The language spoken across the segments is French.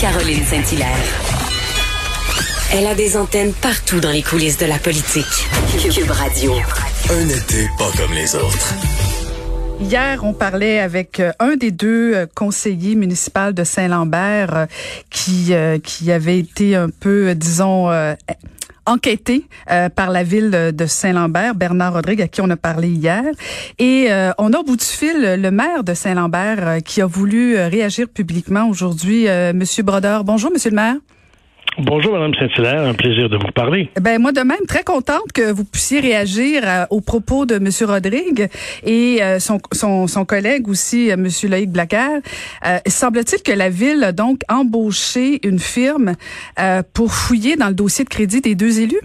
Caroline Saint-Hilaire. Elle a des antennes partout dans les coulisses de la politique. Cube Radio. Un été pas comme les autres. Hier, on parlait avec euh, un des deux euh, conseillers municipaux de Saint-Lambert euh, qui qui avait été un peu, disons, enquêté par la ville de Saint-Lambert, Bernard Rodrigue, à qui on a parlé hier. Et on a au bout du fil le maire de Saint-Lambert qui a voulu réagir publiquement aujourd'hui. Monsieur Brodeur, bonjour, monsieur le maire. Bonjour, Mme Saint-Hilaire. Un plaisir de vous parler. Ben, moi de même, très contente que vous puissiez réagir euh, aux propos de M. Rodrigue et euh, son, son, son, collègue aussi, euh, M. Loïc Blacker. Semble-t-il que la Ville a donc embauché une firme pour fouiller dans le dossier de crédit des deux élus?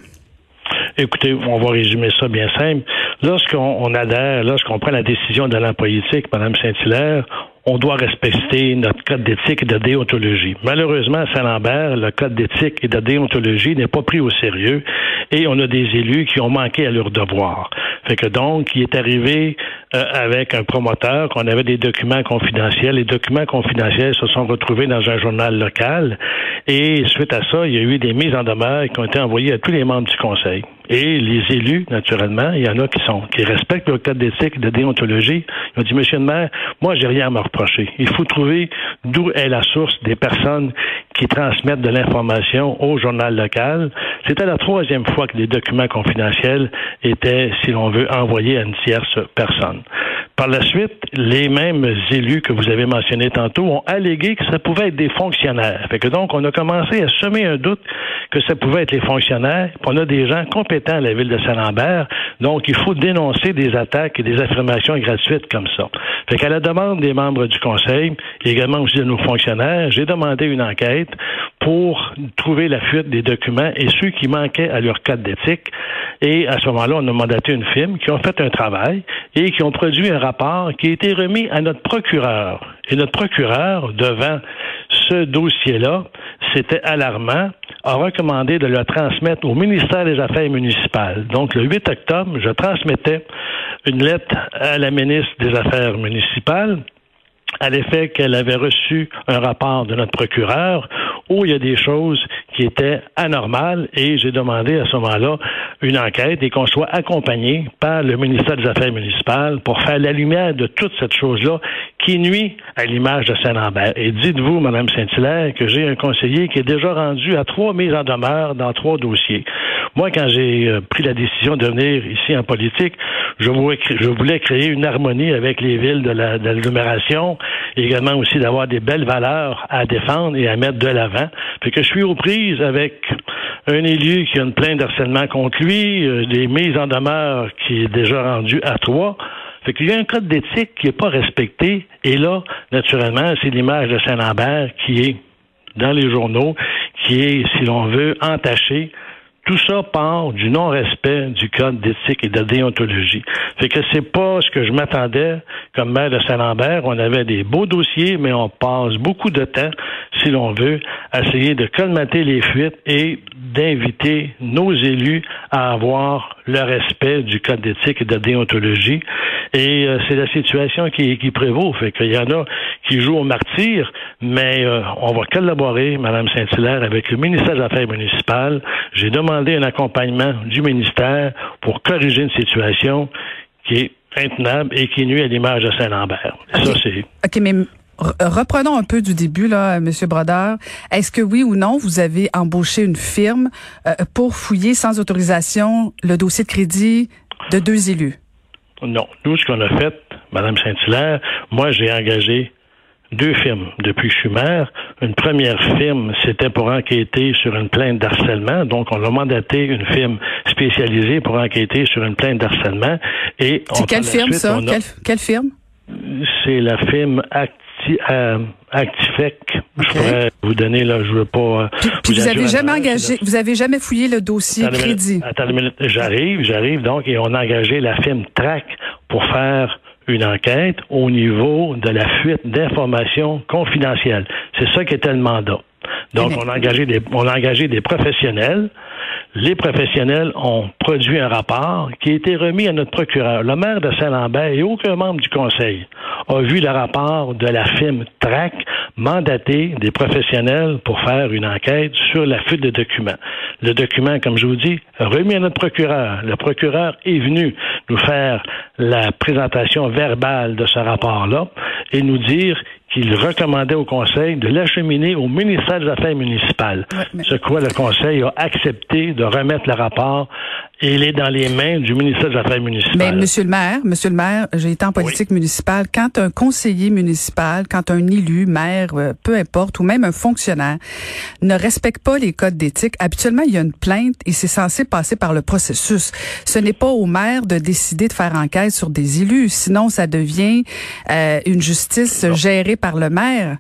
Écoutez, on va résumer ça bien simple. Lorsqu'on adhère, lorsqu'on prend la décision de la politique, Mme Saint-Hilaire, on doit respecter notre code d'éthique et de déontologie. Malheureusement, à Saint-Lambert, le code d'éthique et de déontologie n'est pas pris au sérieux et on a des élus qui ont manqué à leur devoir. Fait que donc, il est arrivé euh, avec un promoteur qu'on avait des documents confidentiels. Les documents confidentiels se sont retrouvés dans un journal local et suite à ça, il y a eu des mises en demeure qui ont été envoyées à tous les membres du conseil. Et les élus, naturellement, il y en a qui sont qui respectent le code d'éthique, de déontologie. Ils ont dit, Monsieur le maire, moi, j'ai rien à me reprocher. Il faut trouver d'où est la source des personnes qui transmettent de l'information au journal local. C'était la troisième fois que les documents confidentiels étaient, si l'on veut, envoyés à une tierce personne. Par la suite, les mêmes élus que vous avez mentionnés tantôt ont allégué que ça pouvait être des fonctionnaires. Fait que donc, on a commencé à semer un doute que ça pouvait être les fonctionnaires. On a des gens compétents à la ville de Saint-Lambert. Donc, il faut dénoncer des attaques et des affirmations gratuites comme ça. Fait qu'à la demande des membres du conseil, et également aussi de nos fonctionnaires, j'ai demandé une enquête pour trouver la fuite des documents et ceux qui manquaient à leur code d'éthique. Et à ce moment-là, on a mandaté une firme qui ont fait un travail et qui ont produit un rapport qui a été remis à notre procureur. Et notre procureur, devant ce dossier-là, c'était alarmant, a recommandé de le transmettre au ministère des Affaires municipales. Donc, le 8 octobre, je transmettais une lettre à la ministre des Affaires municipales à l'effet qu'elle avait reçu un rapport de notre procureur où il y a des choses qui étaient anormales et j'ai demandé à ce moment-là une enquête et qu'on soit accompagné par le ministère des Affaires municipales pour faire la lumière de toute cette chose-là qui nuit à l'image de Saint-Lambert. Et dites-vous, Mme Saint-Hilaire, que j'ai un conseiller qui est déjà rendu à trois mises en demeure dans trois dossiers. Moi, quand j'ai euh, pris la décision de venir ici en politique, je voulais, créer une harmonie avec les villes de l'agglomération, également aussi d'avoir des belles valeurs à défendre et à mettre de l'avant. Fait que je suis aux prises avec un élu qui a une plainte d'harcèlement contre lui, euh, des mises en demeure qui est déjà rendu à trois. Fait qu'il y a un code d'éthique qui n'est pas respecté. Et là, naturellement, c'est l'image de Saint-Lambert qui est dans les journaux, qui est, si l'on veut, entaché tout ça part du non-respect du code d'éthique et de déontologie. Fait que c'est pas ce que je m'attendais comme maire de Saint-Lambert. On avait des beaux dossiers, mais on passe beaucoup de temps, si l'on veut, essayer de colmater les fuites et d'inviter nos élus à avoir le respect du code d'éthique et de déontologie. Et euh, c'est la situation qui, qui prévaut. Fait qu'il y en a qui jouent au martyr, mais euh, on va collaborer, Mme Saint-Hilaire, avec le ministère des Affaires municipales. J'ai demandé un accompagnement du ministère pour corriger une situation qui est intenable et qui nuit à l'image de Saint-Lambert. Ça, c'est... OK, mais reprenons un peu du début, là, M. Brodeur. Est-ce que oui ou non, vous avez embauché une firme euh, pour fouiller sans autorisation le dossier de crédit de deux élus? Non. Nous, ce qu'on a fait, Mme Saint-Hilaire, moi, j'ai engagé deux firmes depuis que je suis maire. Une première firme, c'était pour enquêter sur une plainte d'harcèlement. Donc, on a mandaté une firme spécialisée pour enquêter sur une plainte d'harcèlement. Et c'est quelle firme, ça? Quelle, firme? C'est la firme Act Euh, Actifec. Je pourrais vous donner là, je veux pas. euh, Puis vous avez assurer jamais un- engagé, vous avez jamais fouillé le dossier Attends une minute, crédit? Attends une minute. J'arrive, j'arrive donc et on a engagé la firme TRAC pour faire une enquête au niveau de la fuite d'informations confidentielles. C'est ça qui était le mandat. Donc, on a engagé des, on a engagé des professionnels. Les professionnels ont produit un rapport qui a été remis à notre procureur. Le maire de Saint-Lambert et aucun membre du conseil a vu le rapport de la firme TRAC mandater des professionnels pour faire une enquête sur la fuite de documents. Le document, comme je vous dis, remis à notre procureur. Le procureur est venu nous faire la présentation verbale de ce rapport-là et nous dire qu'il recommandait au Conseil de l'acheminer au ministère des Affaires municipales. Mais- Ce quoi le Conseil a accepté de remettre le rapport et il est dans les mains du ministère des Affaires municipales. Mais Monsieur le maire, Monsieur le maire, j'ai été en politique municipale. Quand un conseiller municipal, quand un élu, maire, euh, peu importe, ou même un fonctionnaire, ne respecte pas les codes d'éthique, habituellement il y a une plainte et c'est censé passer par le processus. Ce n'est pas au maire de décider de faire enquête sur des élus, sinon ça devient euh, une justice gérée par le maire.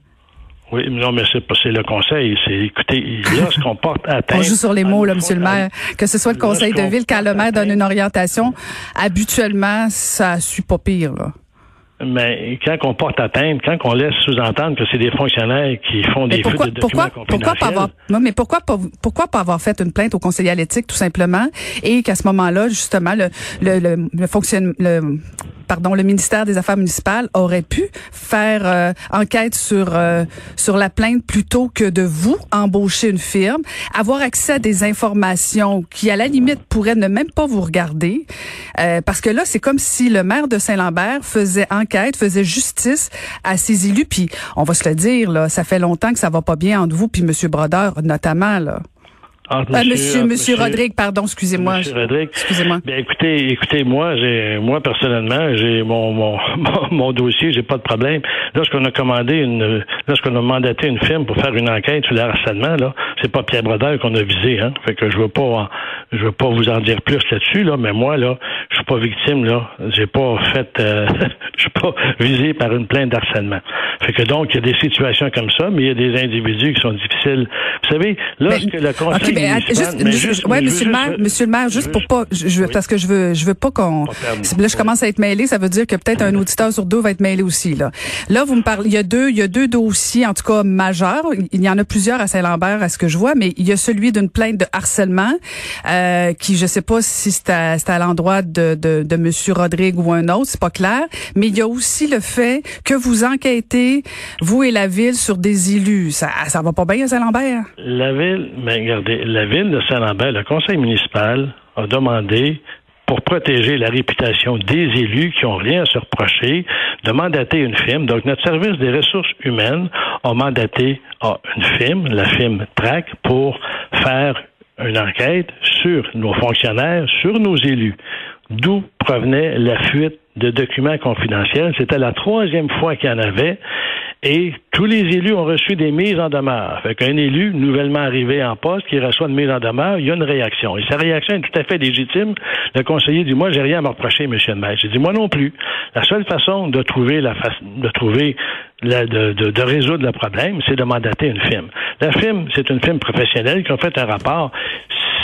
Oui, mais non, mais c'est pas c'est le Conseil. C'est écoutez, lorsqu'on porte atteinte. On joue sur les mots, là, Monsieur le maire. Que ce soit le conseil de ville, quand le maire donne une orientation, habituellement, ça suit pas pire, là. Mais quand on porte atteinte, quand on laisse sous-entendre que c'est des fonctionnaires qui font des pourquoi, de pourquoi, pourquoi pas avoir, non, mais pourquoi pas, pourquoi pas avoir fait une plainte au conseiller à l'éthique, tout simplement, et qu'à ce moment-là, justement, le, le, le, le fonctionne, le, pardon, le ministère des Affaires municipales aurait pu faire euh, enquête sur euh, sur la plainte plutôt que de vous embaucher une firme, avoir accès à des informations qui, à la limite, pourraient ne même pas vous regarder, euh, parce que là, c'est comme si le maire de Saint-Lambert faisait enquête, faisait justice à ses élus, puis on va se le dire, là, ça fait longtemps que ça va pas bien entre vous puis Monsieur Brodeur, notamment, là. Entre Euh, monsieur, entre monsieur Rodrigue, pardon, excusez-moi. Monsieur Rodrigue. Excusez-moi. Bien, écoutez, écoutez, moi, j'ai, moi personnellement, j'ai mon, mon, mon, mon dossier, j'ai pas de problème. Lorsqu'on a commandé une, lorsqu'on a mandaté une firme pour faire une enquête sur le harcèlement, là, c'est pas Pierre Brodeur qu'on a visé, hein. Fait que je veux pas, je veux pas vous en dire plus là-dessus, là, mais moi, là, je suis pas victime, là. J'ai pas fait, euh, je suis pas visé par une plainte d'harcèlement. Fait que donc, il y a des situations comme ça, mais il y a des individus qui sont difficiles. Vous savez, lorsque le conseil OK, mais att- municipal- juste, mais juste- ouais, monsieur le juste- maire, monsieur le maire, juste pour pas, je, je- Oui. parce que je veux, je veux pas qu'on, là, je commence à être mêlé, ça veut dire que peut-être un auditeur sur deux va être mêlé aussi, là. Là, vous me parlez, il y a deux, il y a deux dossiers, en tout cas, majeurs. Il y en a plusieurs à Saint-Lambert, à ce que je vois, mais il y a celui d'une plainte de harcèlement, euh, qui, je sais pas si c'est à, à l'endroit de, de, de monsieur Rodrigue ou un autre, c'est pas clair. Mais il y a aussi le fait que vous enquêtez, vous et la ville, sur des élus. Ça, ça va pas bien à Saint-Lambert? La ville, mais regardez, la ville de Saint-Lambert, le conseil municipal a demandé pour protéger la réputation des élus qui ont rien à se reprocher, de mandater une firme. Donc, notre service des ressources humaines a mandaté une firme, la firme TRAC, pour faire une enquête sur nos fonctionnaires, sur nos élus. D'où provenait la fuite de documents confidentiels. C'était la troisième fois qu'il y en avait. Et tous les élus ont reçu des mises en demeure. Fait qu'un élu nouvellement arrivé en poste qui reçoit une mise en demeure, il y a une réaction. Et sa réaction est tout à fait légitime. Le conseiller dit, moi, j'ai rien à me reprocher, monsieur le maire. J'ai dit, moi non plus. La seule façon de trouver la fa- de trouver la- de, de, de résoudre le problème, c'est de mandater une firme. La firme, c'est une firme professionnelle qui a fait un rapport.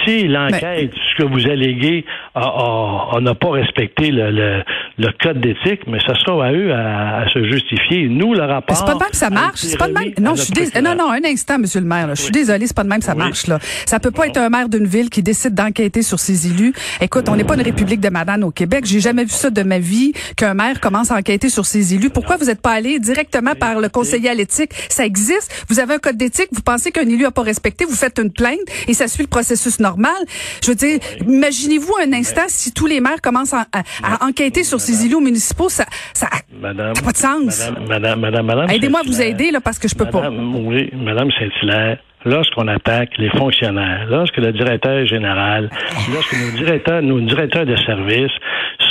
Si l'enquête, ce que vous alléguez, a- a- a- n'a pas respecté le, le, le code d'éthique, mais ce sera à eux à, à se justifier. Nous, le rapport. C'est pas de même que ça marche. C'est pas de même. Non, je suis dés- non, non, un instant, monsieur le maire. là. Je suis Oui. désolée, c'est pas de même que ça Oui. marche. Là. Ça peut pas être un maire d'une ville qui décide d'enquêter sur ses élus. Écoute, on n'est pas une république de banane au Québec. J'ai jamais vu ça de ma vie qu'un maire commence à enquêter sur ses élus. Pourquoi vous n'êtes pas allé directement par le conseiller à l'éthique? Ça existe. Vous avez un code d'éthique. Vous pensez qu'un élu a pas respecté, vous faites une plainte et ça suit le processus normal. Je veux dire, imaginez-vous un instant si tous les maires commencent à, à- à enquêter sur ces élus municipaux, ça, ça, Madame, pas de sens. Madame, madame, madame, madame Aidez-moi à vous aider là parce que je peux pas. Oui, Madame Saint-Hilaire, lorsqu'on attaque les fonctionnaires, lorsque le directeur général, lorsque nos directeurs, nos directeurs de service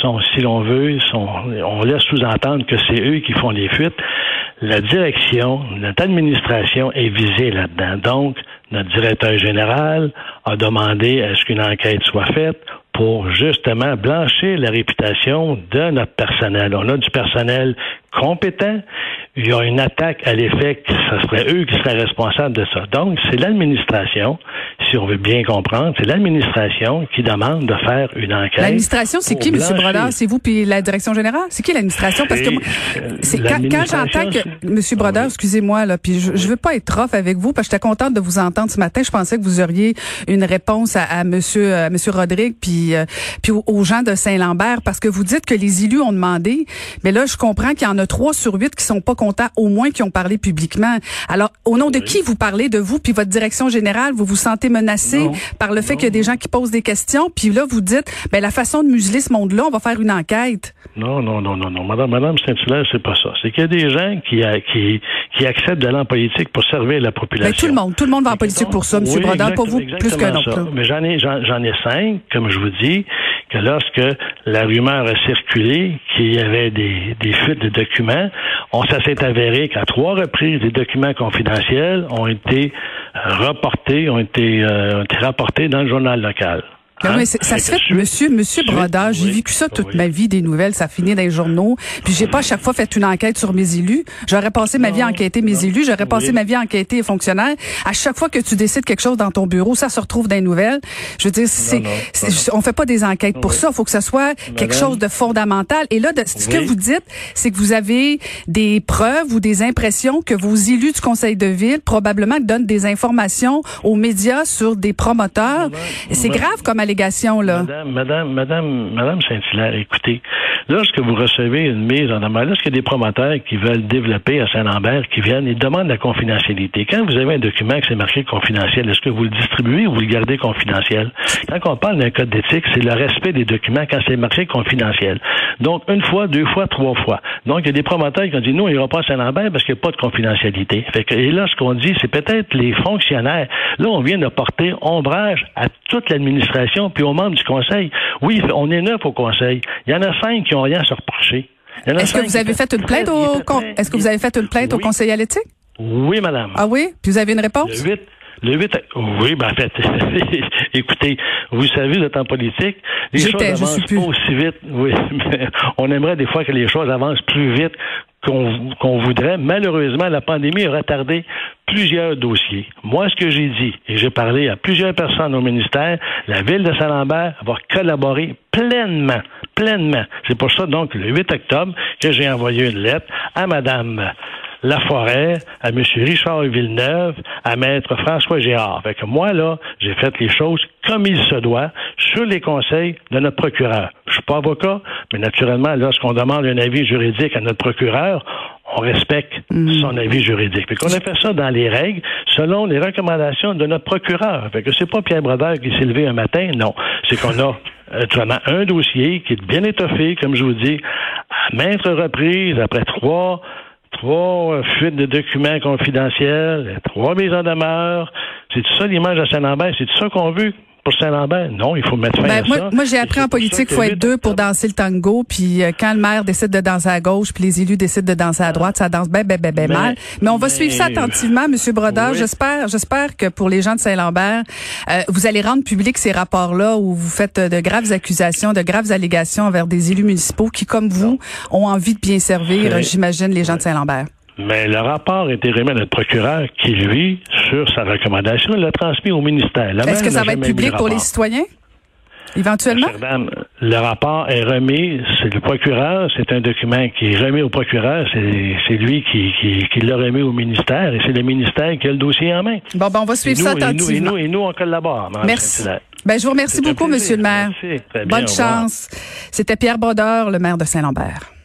sont, si l'on veut, sont, on laisse sous-entendre que c'est eux qui font les fuites, la direction, notre administration est visée là-dedans. Donc, notre directeur général a demandé à ce qu'une enquête soit faite pour justement blanchir la réputation de notre personnel. On a du personnel compétent. Il y a une attaque à l'effet que ce serait eux qui seraient responsables de ça. Donc, c'est l'administration, si on veut bien comprendre, c'est l'administration qui demande de faire une enquête. L'administration, c'est qui, M. Brodeur? C'est vous puis la direction générale? C'est qui l'administration? Parce que moi, c'est quand, quand j'entends que, M. Brodeur, excusez-moi, là, puis je, je veux pas être rough avec vous, parce que j'étais contente de vous entendre ce matin. Je pensais que vous auriez une réponse à, à Monsieur, à Monsieur Rodrigue, puis, euh, puis aux, gens de Saint-Lambert, parce que vous dites que les élus ont demandé, mais là, je comprends qu'il y en a trois sur huit qui sont pas contents, au moins qui ont parlé publiquement. Alors, au nom de qui vous parlez de vous puis votre direction générale, vous vous sentez menacé par le fait qu'il y a des gens qui posent des questions, puis là vous dites, ben la façon de museler ce monde-là, on va faire une enquête. Non, non, non, non, non, Madame, Madame Saint-Hilaire, c'est pas ça. C'est qu'il y a des gens qui, qui, qui acceptent d'aller en politique pour servir la population. Ben, tout le monde, tout le monde va en politique pour ça, M. Oui, Brodeur, pas vous plus qu'un autre. Mais j'en ai, j'en ai cinq, comme je vous dis, que lorsque la rumeur a circulé qu'il y avait des, des fuites de documents, on s'est avéré qu'à trois reprises, des documents confidentiels ont été reportés, ont été, euh, ont été rapportés dans le journal local. Hein? ça se fait, monsieur, monsieur Brodeur, j'ai vécu ça toute ma vie, des nouvelles, ça finit dans les journaux. Puis j'ai pas à chaque fois fait une enquête sur mes élus. J'aurais passé ma vie à enquêter mes élus, j'aurais passé ma vie à enquêter les fonctionnaires. À chaque fois que tu décides quelque chose dans ton bureau, ça se retrouve dans les nouvelles. Je veux dire, c'est, on fait pas des enquêtes pour ça. Il faut que ça soit quelque chose de fondamental. Et là, de, ce que vous dites, c'est que vous avez des preuves ou des impressions que vos élus du conseil de ville probablement donnent des informations aux médias sur des promoteurs. C'est grave comme Madame, Madame, Madame, Madame Saint-Hilaire, écoutez, lorsque vous recevez une mise en demeure, lorsqu'il y a des promoteurs qui veulent développer à Saint-Lambert, qui viennent, ils demandent la confidentialité. Quand vous avez un document qui c'est marqué confidentiel, est-ce que vous le distribuez ou vous le gardez confidentiel? Quand on parle d'un code d'éthique, c'est le respect des documents quand c'est marqué confidentiel. Donc, une fois, deux fois, trois fois. Donc, il y a des promoteurs qui ont dit, il n'y aura pas à Saint-Lambert parce qu'il n'y a pas de confidentialité. Et là, ce qu'on dit, c'est peut-être les fonctionnaires. Là, on vient de porter ombrage à toute l'administration puis aux membres du Conseil. Oui, on est neuf au Conseil. Il y en a cinq qui n'ont rien à se reprocher. Est-ce que vous avez fait une plainte au Est-ce que vous avez fait une plainte au Conseil à l'éthique? Oui, madame. Ah oui? Puis vous avez une réponse? Le 8, le 8, oui, ben en fait, écoutez, vous savez, vous êtes en politique, les choses avancent pas aussi vite. Oui, mais on aimerait des fois que les choses avancent plus vite qu'on voudrait. Malheureusement, la pandémie a retardé plusieurs dossiers. Moi, ce que j'ai dit, et j'ai parlé à plusieurs personnes au ministère, la ville de Saint-Lambert va collaborer pleinement, pleinement. C'est pour ça, donc, le 8 octobre, que j'ai envoyé une lettre à Madame Laforêt, à M. Richard Villeneuve, à Maître François Gérard. Fait que moi, là, j'ai fait les choses comme il se doit, sur les conseils de notre procureur. Je suis pas avocat, mais naturellement, lorsqu'on demande un avis juridique à notre procureur, on respecte mm. son avis juridique. Puis qu'on a fait ça dans les règles, selon les recommandations de notre procureur. Fait que c'est pas Pierre Brodeur qui s'est levé un matin, non. C'est qu'on a actuellement un dossier qui est bien étoffé, comme je vous dis, à maintes reprises, après trois trois fuites de documents confidentiels, trois mises en demeure. C'est tout ça l'image de Saint-Lambert? C'est tout ça qu'on veut? Pour Saint-Lambert? Non, il faut mettre fin ben, à moi, ça. Moi, j'ai appris en politique qu'il faut être deux pour danser le tango. Puis euh, quand le maire décide de danser à gauche, puis les élus décident de danser à droite, ça danse bien, bien, bien, bien mal. Mais on va suivre ça attentivement, Monsieur Brodeur. J'espère, j'espère que pour les gens de Saint-Lambert, euh, vous allez rendre public ces rapports-là où vous faites de graves accusations, de graves allégations envers des élus municipaux qui, comme vous, ont envie de bien servir, j'imagine, les gens de Saint-Lambert. Mais le rapport a été remis à notre procureur qui, lui, sur sa recommandation, l'a transmis au ministère. Est-ce que ça va être public pour les citoyens? Éventuellement? le rapport est remis, c'est le procureur, c'est un document qui est remis au procureur, c'est lui qui, qui, l'a remis au ministère et c'est le ministère qui a le dossier en main. Bon, ben on va suivre ça attentivement. Et nous, on collabore. Merci. Ben, je vous remercie beaucoup, Monsieur le maire. Bonne chance. C'était Pierre Brodeur, le maire de Saint-Lambert.